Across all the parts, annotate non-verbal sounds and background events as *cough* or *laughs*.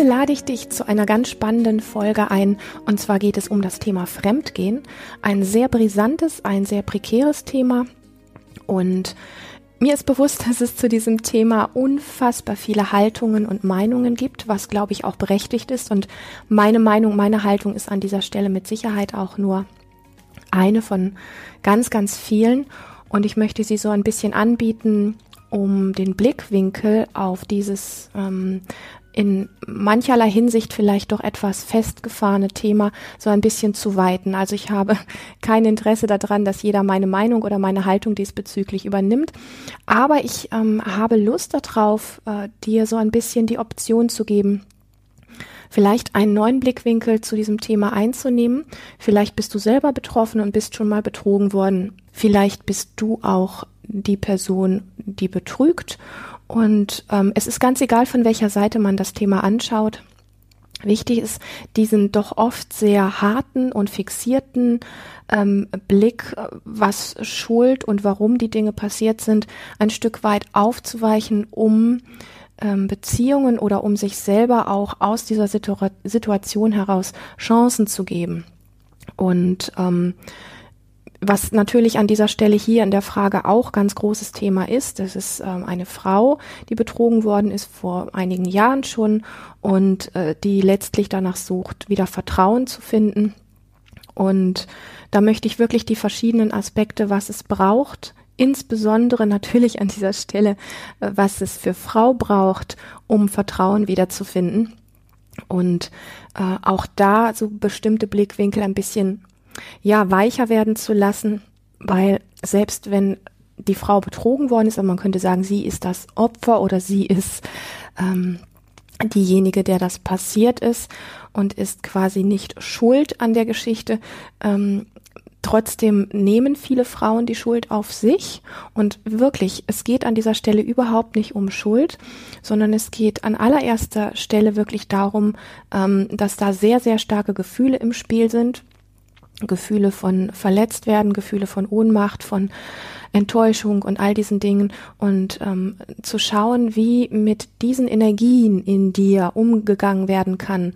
Heute lade ich dich zu einer ganz spannenden Folge ein. Und zwar geht es um das Thema Fremdgehen. Ein sehr brisantes, ein sehr prekäres Thema. Und mir ist bewusst, *laughs* dass es zu diesem Thema unfassbar viele Haltungen und Meinungen gibt, was glaube ich auch berechtigt ist. Und meine Meinung, meine Haltung ist an dieser Stelle mit Sicherheit auch nur eine von ganz, ganz vielen. Und ich möchte sie so ein bisschen anbieten, um den Blickwinkel auf dieses ähm, in mancherlei Hinsicht vielleicht doch etwas festgefahrene Thema so ein bisschen zu weiten. Also ich habe *laughs* kein Interesse daran, dass jeder meine Meinung oder meine Haltung diesbezüglich übernimmt. Aber ich ähm, habe Lust darauf, äh, dir so ein bisschen die Option zu geben, vielleicht einen neuen Blickwinkel zu diesem Thema einzunehmen. Vielleicht bist du selber betroffen und bist schon mal betrogen worden. Vielleicht bist du auch die Person, die betrügt. Und ähm, es ist ganz egal, von welcher Seite man das Thema anschaut. Wichtig ist, diesen doch oft sehr harten und fixierten ähm, Blick, was Schuld und warum die Dinge passiert sind, ein Stück weit aufzuweichen, um ähm, Beziehungen oder um sich selber auch aus dieser Situ Situation heraus Chancen zu geben. Und ähm, was natürlich an dieser Stelle hier in der Frage auch ganz großes Thema ist, das ist ähm, eine Frau, die betrogen worden ist vor einigen Jahren schon und äh, die letztlich danach sucht, wieder Vertrauen zu finden. Und da möchte ich wirklich die verschiedenen Aspekte, was es braucht, insbesondere natürlich an dieser Stelle, äh, was es für Frau braucht, um Vertrauen wiederzufinden. Und äh, auch da so bestimmte Blickwinkel ein bisschen ja, weicher werden zu lassen, weil selbst wenn die Frau betrogen worden ist, und man könnte sagen, sie ist das Opfer oder sie ist ähm, diejenige, der das passiert ist und ist quasi nicht schuld an der Geschichte. Ähm, trotzdem nehmen viele Frauen die Schuld auf sich und wirklich, es geht an dieser Stelle überhaupt nicht um Schuld, sondern es geht an allererster Stelle wirklich darum, ähm, dass da sehr, sehr starke Gefühle im Spiel sind, Gefühle von verletzt werden, Gefühle von Ohnmacht, von Enttäuschung und all diesen Dingen. Und ähm, zu schauen, wie mit diesen Energien in dir umgegangen werden kann,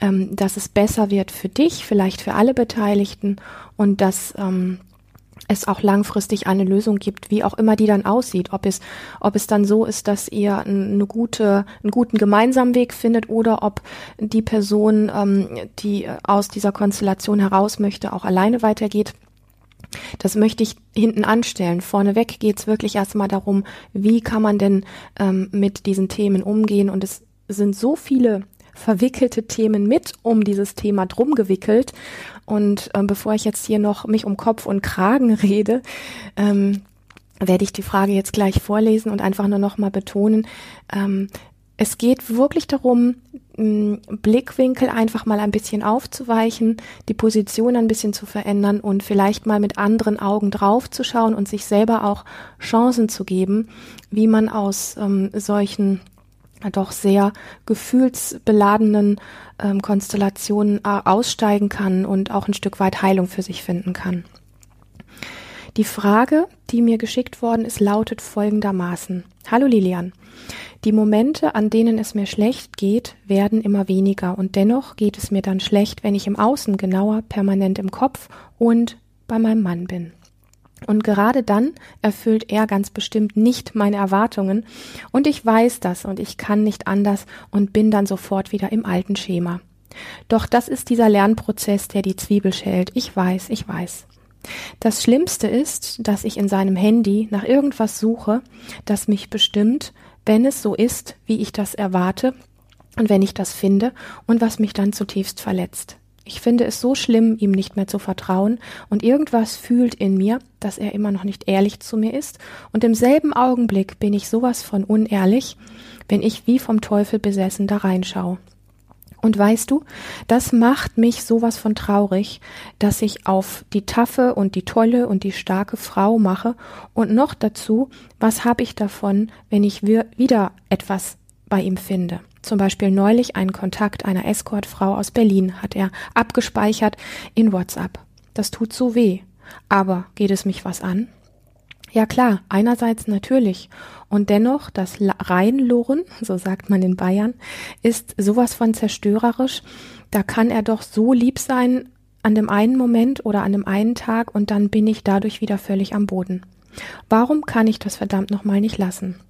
ähm, dass es besser wird für dich, vielleicht für alle Beteiligten und dass ähm, es auch langfristig eine Lösung gibt, wie auch immer die dann aussieht. Ob es, ob es dann so ist, dass ihr eine gute, einen guten gemeinsamen Weg findet oder ob die Person, ähm, die aus dieser Konstellation heraus möchte, auch alleine weitergeht. Das möchte ich hinten anstellen. Vorneweg geht es wirklich erstmal darum, wie kann man denn ähm, mit diesen Themen umgehen. Und es sind so viele verwickelte Themen mit um dieses Thema drum gewickelt. Und ähm, bevor ich jetzt hier noch mich um Kopf und Kragen *laughs* rede, ähm, werde ich die Frage jetzt gleich vorlesen und einfach nur noch mal betonen. Ähm, es geht wirklich darum, Blickwinkel einfach mal ein bisschen aufzuweichen, die Position ein bisschen zu verändern und vielleicht mal mit anderen Augen draufzuschauen und sich selber auch Chancen zu geben, wie man aus ähm, solchen doch sehr gefühlsbeladenen ähm, Konstellationen äh, aussteigen kann und auch ein Stück weit Heilung für sich finden kann. Die Frage, die mir geschickt worden ist, lautet folgendermaßen. Hallo Lilian. Die Momente, an denen es mir schlecht geht, werden immer weniger und dennoch geht es mir dann schlecht, wenn ich im Außen genauer, permanent im Kopf und bei meinem Mann bin. Und gerade dann erfüllt er ganz bestimmt nicht meine Erwartungen. Und ich weiß das und ich kann nicht anders und bin dann sofort wieder im alten Schema. Doch das ist dieser Lernprozess, der die Zwiebel schält. Ich weiß, ich weiß. Das Schlimmste ist, dass ich in seinem Handy nach irgendwas suche, das mich bestimmt, wenn es so ist, wie ich das erwarte und wenn ich das finde und was mich dann zutiefst verletzt. Ich finde es so schlimm, ihm nicht mehr zu vertrauen, und irgendwas fühlt in mir, dass er immer noch nicht ehrlich zu mir ist, und im selben Augenblick bin ich sowas von unehrlich, wenn ich wie vom Teufel besessen da reinschaue. Und weißt du, das macht mich sowas von traurig, dass ich auf die taffe und die tolle und die starke Frau mache und noch dazu, was habe ich davon, wenn ich wieder etwas bei ihm finde. Zum Beispiel neulich einen Kontakt einer Escortfrau aus Berlin hat er abgespeichert in WhatsApp. Das tut so weh. Aber geht es mich was an? Ja klar, einerseits natürlich. Und dennoch, das Reinlurren, *laughs* so sagt man in Bayern, ist sowas von zerstörerisch. Da kann er doch so lieb sein an dem einen Moment oder an dem einen Tag und dann bin ich dadurch wieder völlig am Boden. Warum kann ich das verdammt nochmal nicht lassen?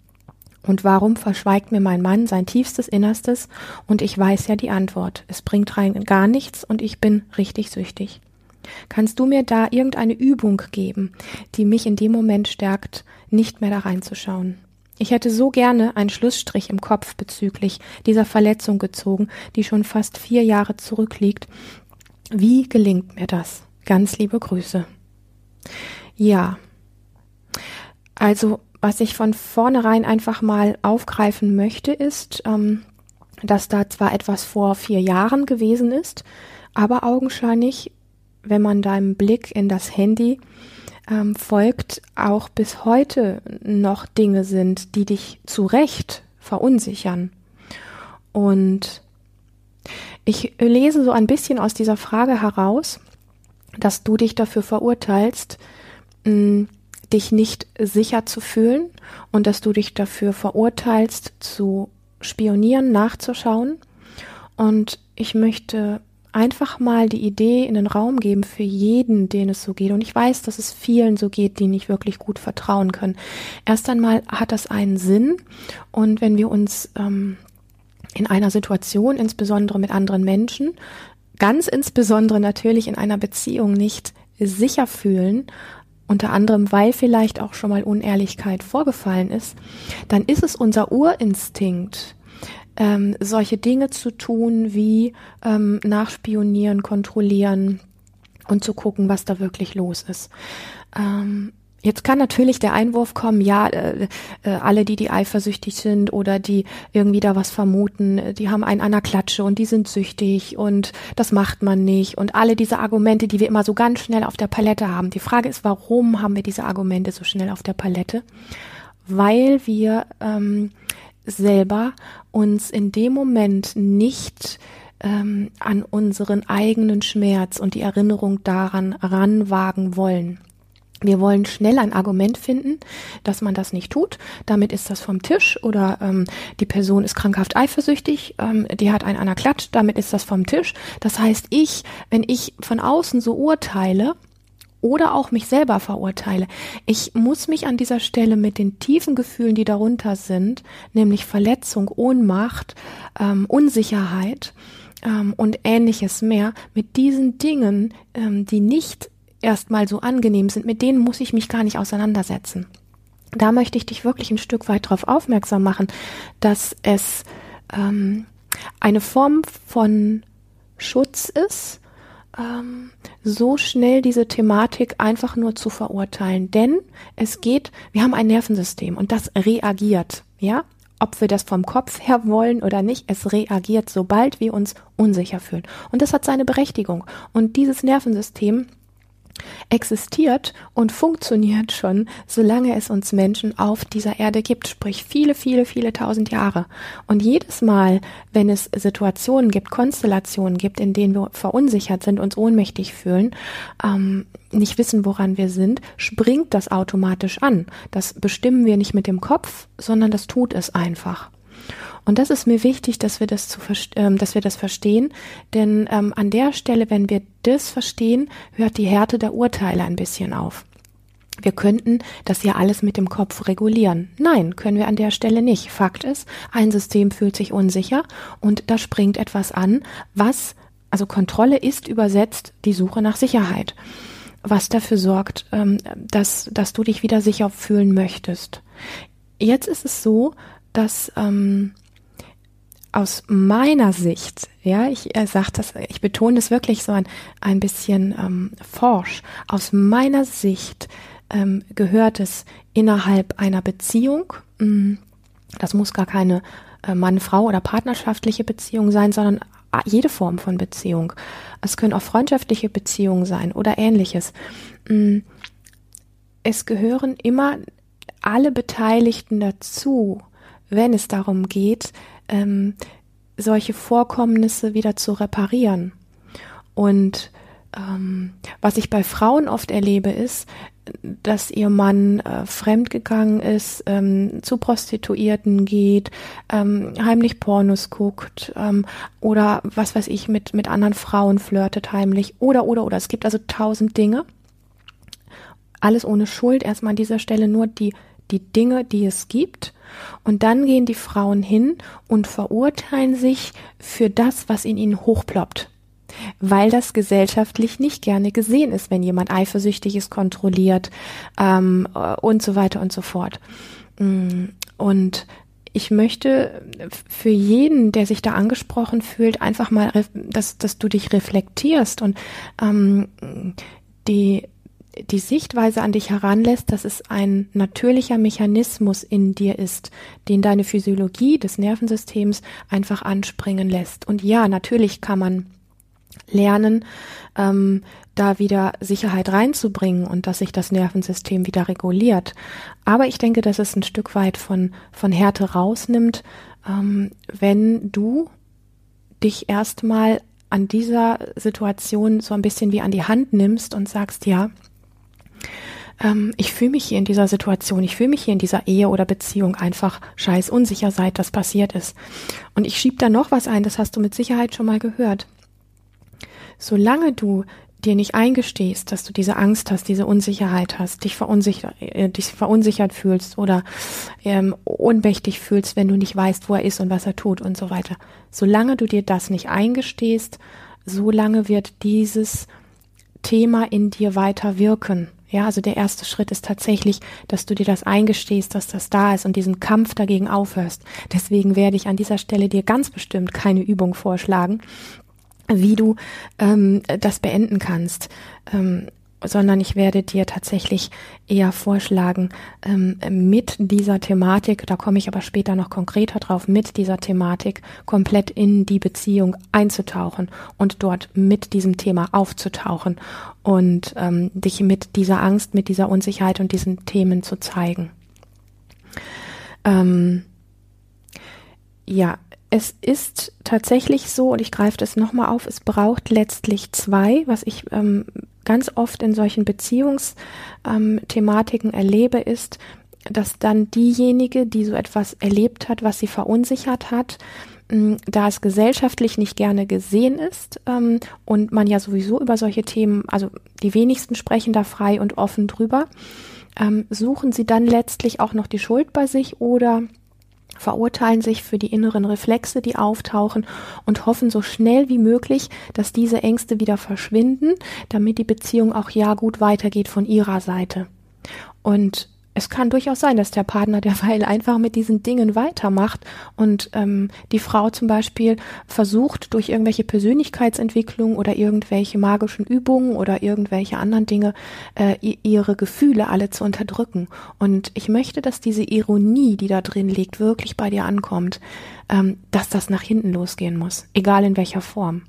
Und warum verschweigt mir mein Mann sein tiefstes Innerstes und ich weiß ja die Antwort. Es bringt rein gar nichts und ich bin richtig süchtig. Kannst du mir da irgendeine Übung geben, die mich in dem Moment stärkt, nicht mehr da reinzuschauen? Ich hätte so gerne einen Schlussstrich im Kopf bezüglich dieser Verletzung gezogen, die schon fast vier Jahre zurückliegt. Wie gelingt mir das? Ganz liebe Grüße. Ja. Also, was ich von vornherein einfach mal aufgreifen möchte, ist, ähm, dass da zwar etwas vor vier Jahren gewesen ist, aber augenscheinlich wenn man deinem Blick in das Handy ähm, folgt, auch bis heute noch Dinge sind, die dich zu Recht verunsichern. Und ich lese so ein bisschen aus dieser Frage heraus, dass du dich dafür verurteilst, mh, dich nicht sicher zu fühlen und dass du dich dafür verurteilst, zu spionieren, nachzuschauen. Und ich möchte einfach mal die Idee in den Raum geben für jeden, den es so geht. Und ich weiß, dass es vielen so geht, die nicht wirklich gut vertrauen können. Erst einmal hat das einen Sinn. Und wenn wir uns ähm, in einer Situation, insbesondere mit anderen Menschen, ganz insbesondere natürlich in einer Beziehung nicht sicher fühlen, unter anderem weil vielleicht auch schon mal Unehrlichkeit vorgefallen ist, dann ist es unser Urinstinkt, ähm, solche Dinge zu tun wie ähm, nachspionieren, kontrollieren und zu gucken, was da wirklich los ist. Ähm, Jetzt kann natürlich der Einwurf kommen, ja, äh, äh, alle, die die eifersüchtig sind oder die irgendwie da was vermuten, äh, die haben einen an der Klatsche und die sind süchtig und das macht man nicht und alle diese Argumente, die wir immer so ganz schnell auf der Palette haben. Die Frage ist, warum haben wir diese Argumente so schnell auf der Palette? Weil wir ähm, selber uns in dem Moment nicht ähm, an unseren eigenen Schmerz und die Erinnerung daran ranwagen wollen. Wir wollen schnell ein Argument finden, dass man das nicht tut. Damit ist das vom Tisch oder ähm, die Person ist krankhaft eifersüchtig, ähm, die hat einen an der Klatsch, damit ist das vom Tisch. Das heißt, ich, wenn ich von außen so urteile, oder auch mich selber verurteile. Ich muss mich an dieser Stelle mit den tiefen Gefühlen, die darunter sind, nämlich Verletzung, Ohnmacht, ähm, Unsicherheit ähm, und ähnliches mehr, mit diesen Dingen, ähm, die nicht erstmal so angenehm sind, mit denen muss ich mich gar nicht auseinandersetzen. Da möchte ich dich wirklich ein Stück weit darauf aufmerksam machen, dass es ähm, eine Form von Schutz ist, ähm, so schnell diese Thematik einfach nur zu verurteilen. Denn es geht, wir haben ein Nervensystem und das reagiert, ja? Ob wir das vom Kopf her wollen oder nicht, es reagiert, sobald wir uns unsicher fühlen. Und das hat seine Berechtigung. Und dieses Nervensystem existiert und funktioniert schon, solange es uns Menschen auf dieser Erde gibt, sprich viele, viele, viele tausend Jahre. Und jedes Mal, wenn es Situationen gibt, Konstellationen gibt, in denen wir verunsichert sind, uns ohnmächtig fühlen, ähm, nicht wissen, woran wir sind, springt das automatisch an. Das bestimmen wir nicht mit dem Kopf, sondern das tut es einfach. Und das ist mir wichtig, dass wir das zu ähm, dass wir das verstehen, denn ähm, an der Stelle, wenn wir das verstehen, hört die Härte der Urteile ein bisschen auf. Wir könnten das ja alles mit dem Kopf regulieren. Nein, können wir an der Stelle nicht. Fakt ist, ein System fühlt sich unsicher und da springt etwas an, was, also Kontrolle ist übersetzt die Suche nach Sicherheit, was dafür sorgt, ähm, dass, dass du dich wieder sicher fühlen möchtest. Jetzt ist es so, dass ähm, aus meiner Sicht, ja, ich äh, sage das, ich betone das wirklich so ein, ein bisschen ähm, forsch, aus meiner Sicht ähm, gehört es innerhalb einer Beziehung, mm, das muss gar keine äh, Mann-Frau oder partnerschaftliche Beziehung sein, sondern jede Form von Beziehung. Es können auch freundschaftliche Beziehungen sein oder ähnliches. Mm, es gehören immer alle Beteiligten dazu, wenn es darum geht, ähm, solche Vorkommnisse wieder zu reparieren. Und ähm, was ich bei Frauen oft erlebe, ist, dass ihr Mann äh, fremdgegangen ist, ähm, zu Prostituierten geht, ähm, heimlich Pornos guckt ähm, oder was weiß ich, mit, mit anderen Frauen flirtet heimlich oder, oder, oder. Es gibt also tausend Dinge. Alles ohne Schuld. Erstmal an dieser Stelle nur die, die Dinge, die es gibt. Und dann gehen die Frauen hin und verurteilen sich für das, was in ihnen hochploppt weil das gesellschaftlich nicht gerne gesehen ist, wenn jemand eifersüchtig ist, kontrolliert ähm, und so weiter und so fort. Mm, und ich möchte für jeden, der sich da angesprochen fühlt, einfach mal, dass, dass du dich reflektierst und ähm, die die Sichtweise an dich heranlässt, dass es ein natürlicher Mechanismus in dir ist, den deine Physiologie des Nervensystems einfach anspringen lässt. Und ja, natürlich kann man lernen, ähm, da wieder Sicherheit reinzubringen und dass sich das Nervensystem wieder reguliert. Aber ich denke, dass es ein Stück weit von, von Härte rausnimmt, ähm, wenn du dich erstmal an dieser Situation so ein bisschen wie an die Hand nimmst und sagst, ja, ähm, ich fühle mich hier in dieser Situation, ich fühle mich hier in dieser Ehe oder Beziehung einfach scheiß unsicher, seit das passiert ist. Und ich schieb da noch was ein, das hast du mit Sicherheit schon mal gehört solange du dir nicht eingestehst, dass du diese Angst hast, diese Unsicherheit hast, dich verunsichert, äh, dich verunsichert fühlst oder ähm, ohnmächtig fühlst, wenn du nicht weißt, wo er ist und was er tut und so weiter. Solange du dir das nicht eingestehst, solange wird dieses Thema in dir weiter wirken. Ja, also der erste Schritt ist tatsächlich, dass du dir das eingestehst, dass das da ist und diesen Kampf dagegen aufhörst. Deswegen werde ich an dieser Stelle dir ganz bestimmt keine Übung vorschlagen, wie du ähm, das beenden kannst. Ähm, sondern ich werde dir tatsächlich eher vorschlagen, ähm, mit dieser Thematik, da komme ich aber später noch konkreter drauf, mit dieser Thematik komplett in die Beziehung einzutauchen und dort mit diesem Thema aufzutauchen und ähm, dich mit dieser Angst, mit dieser Unsicherheit und diesen Themen zu zeigen. Ähm, ja, es ist tatsächlich so, und ich greife das nochmal auf, es braucht letztlich zwei, was ich ähm, ganz oft in solchen Beziehungsthematiken erlebe, ist, dass dann diejenige, die so etwas erlebt hat, was sie verunsichert hat, da es gesellschaftlich nicht gerne gesehen ist ähm, und man ja sowieso über solche Themen, also die wenigsten sprechen da frei und offen drüber, ähm, suchen sie dann letztlich auch noch die Schuld bei sich oder verurteilen sich für die inneren Reflexe, die auftauchen und hoffen so schnell wie möglich, dass diese Ängste wieder verschwinden, damit die Beziehung auch ja gut weitergeht von ihrer Seite. Und es kann durchaus sein, dass der Partner derweil einfach mit diesen Dingen weitermacht und ähm, die Frau zum Beispiel versucht, durch irgendwelche Persönlichkeitsentwicklung oder irgendwelche magischen Übungen oder irgendwelche anderen Dinge äh, ihre Gefühle alle zu unterdrücken. Und ich möchte, dass diese Ironie, die da drin liegt, wirklich bei dir ankommt, ähm, dass das nach hinten losgehen muss, egal in welcher Form.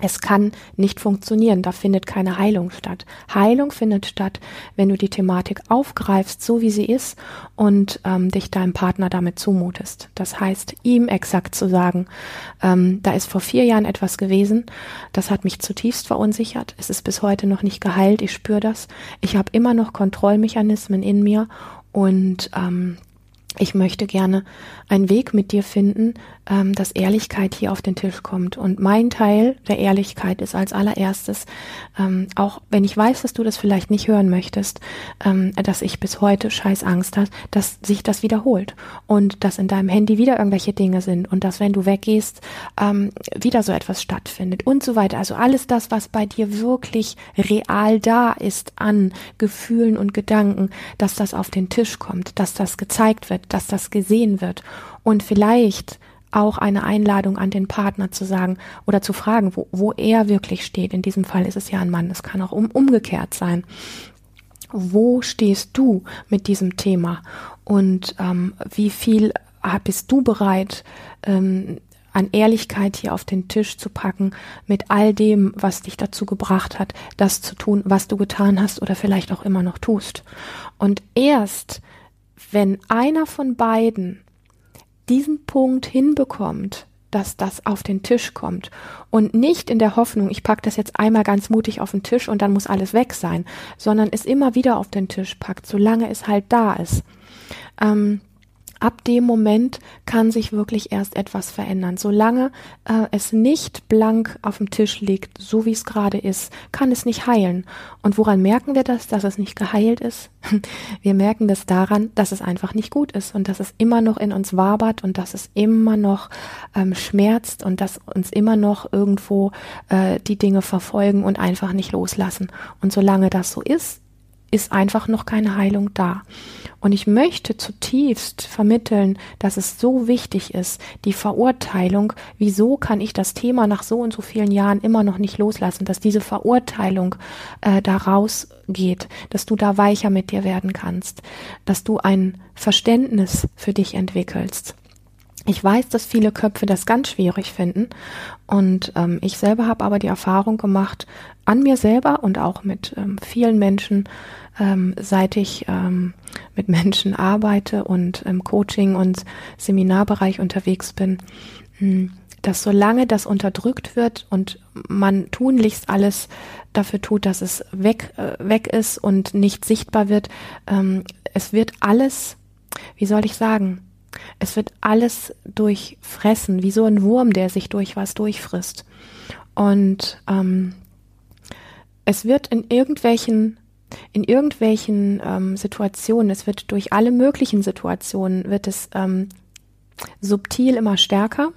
Es kann nicht funktionieren, da findet keine Heilung statt. Heilung findet statt, wenn du die Thematik aufgreifst, so wie sie ist, und ähm, dich deinem Partner damit zumutest. Das heißt, ihm exakt zu sagen, ähm, da ist vor vier Jahren etwas gewesen, das hat mich zutiefst verunsichert, es ist bis heute noch nicht geheilt, ich spüre das, ich habe immer noch Kontrollmechanismen in mir und ähm, ich möchte gerne einen Weg mit dir finden, ähm, dass Ehrlichkeit hier auf den Tisch kommt. Und mein Teil der Ehrlichkeit ist als allererstes, ähm, auch wenn ich weiß, dass du das vielleicht nicht hören möchtest, ähm, dass ich bis heute scheiß Angst habe, dass sich das wiederholt und dass in deinem Handy wieder irgendwelche Dinge sind und dass wenn du weggehst, ähm, wieder so etwas stattfindet und so weiter. Also alles das, was bei dir wirklich real da ist an Gefühlen und Gedanken, dass das auf den Tisch kommt, dass das gezeigt wird, dass das gesehen wird und vielleicht auch eine Einladung an den Partner zu sagen oder zu fragen, wo, wo er wirklich steht. In diesem Fall ist es ja ein Mann, es kann auch um, umgekehrt sein. Wo stehst du mit diesem Thema und ähm, wie viel bist du bereit, ähm, an Ehrlichkeit hier auf den Tisch zu packen, mit all dem, was dich dazu gebracht hat, das zu tun, was du getan hast oder vielleicht auch immer noch tust. Und erst wenn einer von beiden diesen Punkt hinbekommt, dass das auf den Tisch kommt. Und nicht in der Hoffnung, ich packe das jetzt einmal ganz mutig auf den Tisch und dann muss alles weg sein, sondern es immer wieder auf den Tisch packt, solange es halt da ist. Ähm, ab dem Moment kann sich wirklich erst etwas verändern. Solange äh, es nicht blank auf dem Tisch liegt, so wie es gerade ist, kann es nicht heilen. Und woran merken wir das, dass es nicht geheilt ist? *laughs* Wir merken das daran, dass es einfach nicht gut ist und dass es immer noch in uns wabert und dass es immer noch ähm, schmerzt und dass uns immer noch irgendwo äh, die Dinge verfolgen und einfach nicht loslassen. Und solange das so ist, ist einfach noch keine Heilung da. Und ich möchte zutiefst vermitteln, dass es so wichtig ist, die Verurteilung, wieso kann ich das Thema nach so und so vielen Jahren immer noch nicht loslassen, dass diese Verurteilung äh, da rausgeht, dass du da weicher mit dir werden kannst, dass du ein Verständnis für dich entwickelst. Ich weiß, dass viele Köpfe das ganz schwierig finden und ähm, ich selber habe aber die Erfahrung gemacht an mir selber und auch mit ähm, vielen Menschen, ähm, seit ich ähm, mit Menschen arbeite und im Coaching und Seminarbereich unterwegs bin, hm, dass solange das unterdrückt wird und man tunlichst alles dafür tut, dass es weg, äh, weg ist und nicht sichtbar wird, ähm, es wird alles, wie soll ich sagen, es wird alles durchfressen, wie so ein Wurm, der sich durch was durchfrisst. Und ähm, es wird in irgendwelchen in irgendwelchen ähm, Situationen, es wird durch alle möglichen Situationen, wird es ähm, subtil immer stärker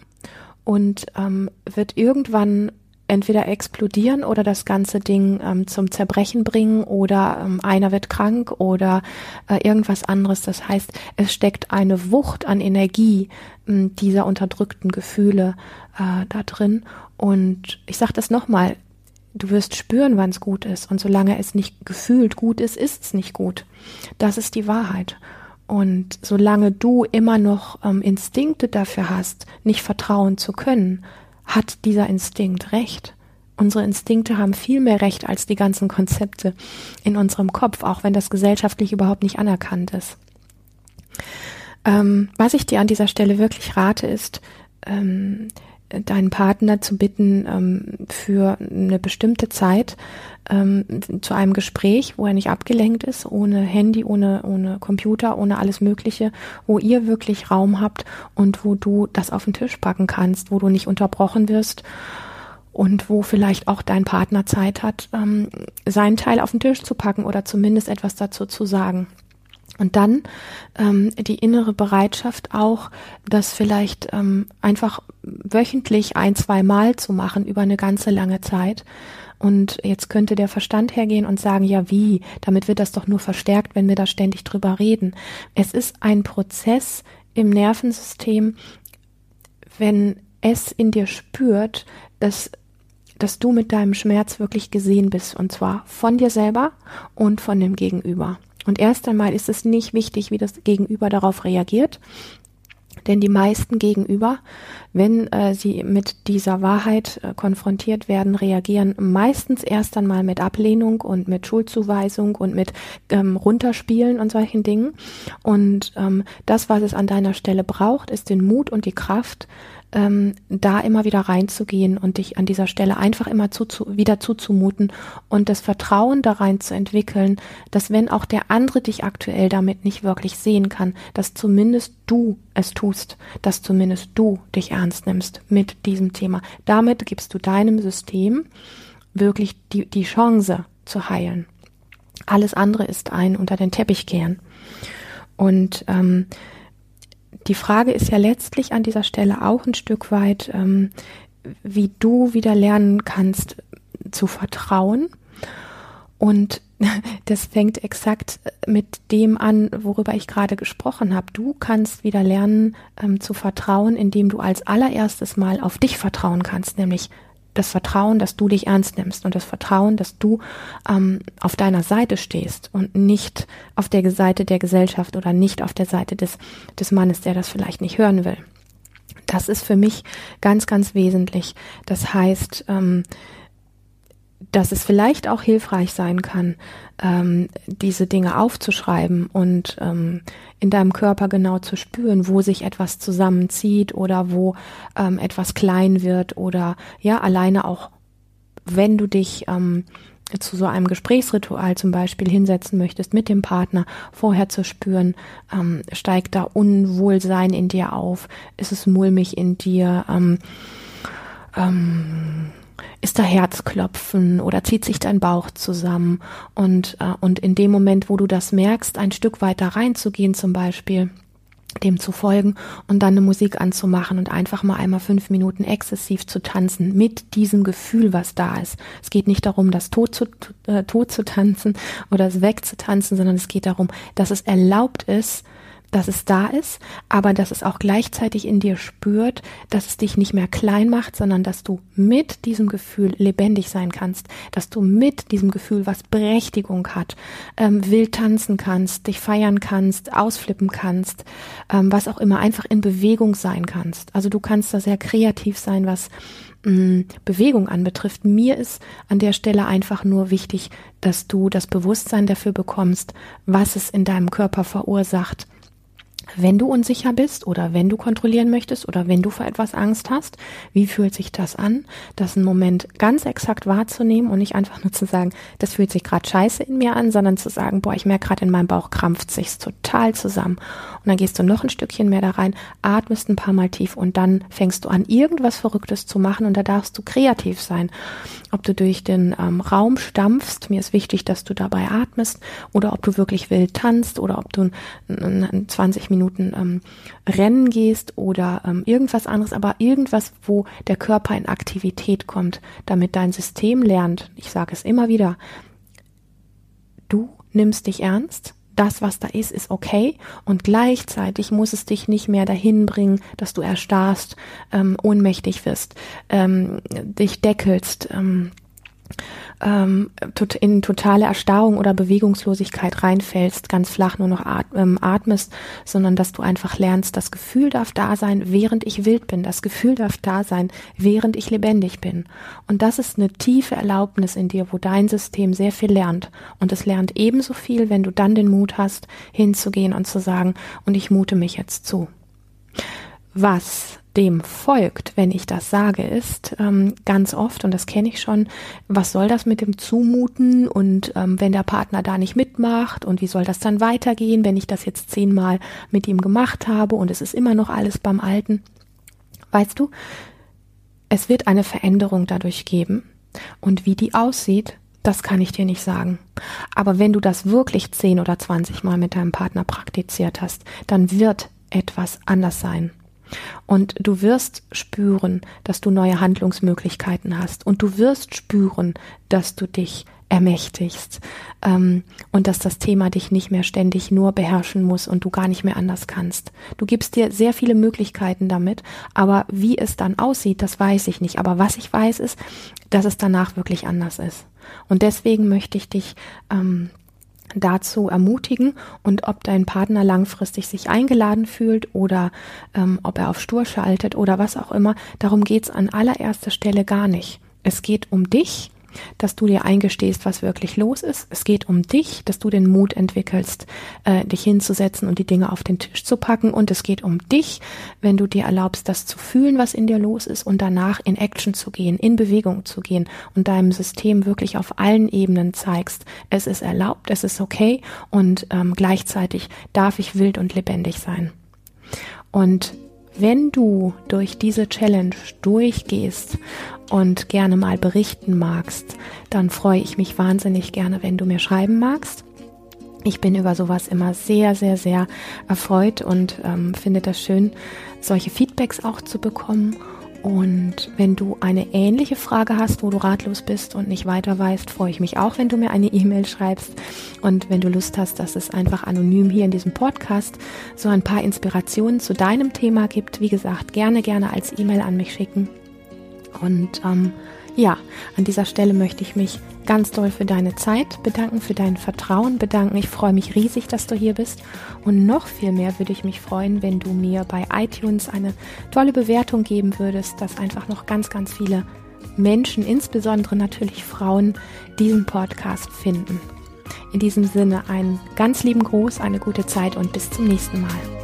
und ähm, wird irgendwann entweder explodieren oder das ganze Ding ähm, zum Zerbrechen bringen oder ähm, einer wird krank oder äh, irgendwas anderes. Das heißt, es steckt eine Wucht an Energie dieser unterdrückten Gefühle äh, da drin. Und ich sage das nochmal, Du wirst spüren, wann es gut ist. Und solange es nicht gefühlt gut ist, ist es nicht gut. Das ist die Wahrheit. Und solange du immer noch ähm, Instinkte dafür hast, nicht vertrauen zu können, hat dieser Instinkt recht. Unsere Instinkte haben viel mehr Recht als die ganzen Konzepte in unserem Kopf, auch wenn das gesellschaftlich überhaupt nicht anerkannt ist. Ähm, was ich dir an dieser Stelle wirklich rate, ist, ähm, deinen Partner zu bitten, ähm, für eine bestimmte Zeit ähm, zu einem Gespräch, wo er nicht abgelenkt ist, ohne Handy, ohne, ohne Computer, ohne alles Mögliche, wo ihr wirklich Raum habt und wo du das auf den Tisch packen kannst, wo du nicht unterbrochen wirst und wo vielleicht auch dein Partner Zeit hat, ähm, seinen Teil auf den Tisch zu packen oder zumindest etwas dazu zu sagen. Und dann ähm, die innere Bereitschaft auch, das vielleicht ähm, einfach wöchentlich ein, zwei Mal zu machen über eine ganze lange Zeit. Und jetzt könnte der Verstand hergehen und sagen, ja wie, damit wird das doch nur verstärkt, wenn wir da ständig drüber reden. Es ist ein Prozess im Nervensystem, wenn es in dir spürt, dass dass du mit deinem Schmerz wirklich gesehen bist, und zwar von dir selber und von dem Gegenüber. Und erst einmal ist es nicht wichtig, wie das Gegenüber darauf reagiert, denn die meisten Gegenüber, wenn äh, sie mit dieser Wahrheit äh, konfrontiert werden, reagieren meistens erst einmal mit Ablehnung und mit Schuldzuweisung und mit ähm, Runterspielen und solchen Dingen. Und ähm, das, was es an deiner Stelle braucht, ist den Mut und die Kraft, ähm, da immer wieder reinzugehen und dich an dieser Stelle einfach immer zu, zu, wieder zuzumuten und das Vertrauen da rein zu entwickeln, dass wenn auch der andere dich aktuell damit nicht wirklich sehen kann, dass zumindest du es tust, dass zumindest du dich ernst nimmst mit diesem Thema. Damit gibst du deinem System wirklich die, die Chance zu heilen. Alles andere ist ein unter den Teppich kehren. Und ähm, die Frage ist ja letztlich an dieser Stelle auch ein Stück weit, ähm, wie du wieder lernen kannst zu vertrauen. Und *laughs* das fängt exakt mit dem an, worüber ich gerade gesprochen habe. Du kannst wieder lernen ähm, zu vertrauen, indem du als allererstes Mal auf dich vertrauen kannst, nämlich das Vertrauen, dass du dich ernst nimmst und das Vertrauen, dass du ähm, auf deiner Seite stehst und nicht auf der Seite der Gesellschaft oder nicht auf der Seite des, des Mannes, der das vielleicht nicht hören will. Das ist für mich ganz, ganz wesentlich. Das heißt, ähm, dass es vielleicht auch hilfreich sein kann, ähm, diese Dinge aufzuschreiben und ähm, in deinem Körper genau zu spüren, wo sich etwas zusammenzieht oder wo ähm, etwas klein wird oder ja, alleine auch, wenn du dich ähm, zu so einem Gesprächsritual zum Beispiel hinsetzen möchtest mit dem Partner, vorher zu spüren, ähm, steigt da Unwohlsein in dir auf, ist es mulmig in dir, ähm, ähm, ist da Herzklopfen oder zieht sich dein Bauch zusammen und, äh, und in dem Moment, wo du das merkst, ein Stück weiter reinzugehen zum Beispiel, dem zu folgen und dann eine Musik anzumachen und einfach mal einmal fünf Minuten exzessiv zu tanzen mit diesem Gefühl, was da ist. Es geht nicht darum, das tot zu, äh, tot zu tanzen oder es wegzutanzen, sondern es geht darum, dass es erlaubt ist, dass es da ist, aber dass es auch gleichzeitig in dir spürt, dass es dich nicht mehr klein macht, sondern dass du mit diesem Gefühl lebendig sein kannst, dass du mit diesem Gefühl, was Berechtigung hat, ähm, wild tanzen kannst, dich feiern kannst, ausflippen kannst, ähm, was auch immer, einfach in Bewegung sein kannst. Also du kannst da sehr kreativ sein, was mm, Bewegung anbetrifft. Mir ist an der Stelle einfach nur wichtig, dass du das Bewusstsein dafür bekommst, was es in deinem Körper verursacht, wenn du unsicher bist oder wenn du kontrollieren möchtest oder wenn du vor etwas Angst hast, wie fühlt sich das an? Das einen Moment ganz exakt wahrzunehmen und nicht einfach nur zu sagen, das fühlt sich gerade scheiße in mir an, sondern zu sagen, boah, ich merke gerade in meinem Bauch krampft sich's total zusammen. Und dann gehst du noch ein Stückchen mehr da rein, atmest ein paar Mal tief und dann fängst du an, irgendwas Verrücktes zu machen und da darfst du kreativ sein. Ob du durch den ähm, Raum stampfst, mir ist wichtig, dass du dabei atmest oder ob du wirklich wild tanzt oder ob du 20 Minuten Minuten ähm, rennen gehst oder ähm, irgendwas anderes, aber irgendwas, wo der Körper in Aktivität kommt, damit dein System lernt, ich sage es immer wieder, du nimmst dich ernst, das, was da ist, ist okay und gleichzeitig muss es dich nicht mehr dahin bringen, dass du erstarrst, ähm, ohnmächtig wirst, ähm, dich deckelst, ähm, ähm, in totale Erstarrung oder Bewegungslosigkeit reinfällst, ganz flach nur noch ähm, atmest, sondern dass du einfach lernst, das Gefühl darf da sein, während ich wild bin, das Gefühl darf da sein, während ich lebendig bin. Und das ist eine tiefe Erlaubnis in dir, wo dein System sehr viel lernt. Und es lernt ebenso viel, wenn du dann den Mut hast, hinzugehen und zu sagen, und ich mute mich jetzt zu. Was dem folgt, wenn ich das sage, ist ähm, ganz oft, und das kenne ich schon, was soll das mit dem Zumuten und ähm, wenn der Partner da nicht mitmacht und wie soll das dann weitergehen, wenn ich das jetzt zehnmal mit ihm gemacht habe und es ist immer noch alles beim Alten. Weißt du, es wird eine Veränderung dadurch geben und wie die aussieht, das kann ich dir nicht sagen. Aber wenn du das wirklich zehn oder zwanzig Mal mit deinem Partner praktiziert hast, dann wird etwas anders sein. Und du wirst spüren, dass du neue Handlungsmöglichkeiten hast. Und du wirst spüren, dass du dich ermächtigst ähm, und dass das Thema dich nicht mehr ständig nur beherrschen muss und du gar nicht mehr anders kannst. Du gibst dir sehr viele Möglichkeiten damit, aber wie es dann aussieht, das weiß ich nicht. Aber was ich weiß ist, dass es danach wirklich anders ist. Und deswegen möchte ich dich ähm, dazu ermutigen und ob dein Partner langfristig sich eingeladen fühlt oder ähm, ob er auf Stur schaltet oder was auch immer, darum geht's an allererster Stelle gar nicht. Es geht um dich dass du dir eingestehst, was wirklich los ist. Es geht um dich, dass du den Mut entwickelst, äh, dich hinzusetzen und die Dinge auf den Tisch zu packen. Und es geht um dich, wenn du dir erlaubst, das zu fühlen, was in dir los ist und danach in Action zu gehen, in Bewegung zu gehen und deinem System wirklich auf allen Ebenen zeigst, es ist erlaubt, es ist okay und ähm, gleichzeitig darf ich wild und lebendig sein. Und wenn du durch diese Challenge durchgehst und gerne mal berichten magst, dann freue ich mich wahnsinnig gerne, wenn du mir schreiben magst. Ich bin über sowas immer sehr, sehr, sehr erfreut und ähm, finde das schön, solche Feedbacks auch zu bekommen. Und wenn du eine ähnliche Frage hast, wo du ratlos bist und nicht weiter weißt, freue ich mich auch, wenn du mir eine E-Mail schreibst. Und wenn du Lust hast, dass es einfach anonym hier in diesem Podcast so ein paar Inspirationen zu deinem Thema gibt, wie gesagt, gerne, gerne als E-Mail an mich schicken. Und ähm, ja, an dieser Stelle möchte ich mich ganz doll für deine Zeit bedanken, für dein Vertrauen bedanken. Ich freue mich riesig, dass du hier bist. Und noch viel mehr würde ich mich freuen, wenn du mir bei iTunes eine tolle Bewertung geben würdest, dass einfach noch ganz, ganz viele Menschen, insbesondere natürlich Frauen, diesen Podcast finden. In diesem Sinne einen ganz lieben Gruß, eine gute Zeit und bis zum nächsten Mal.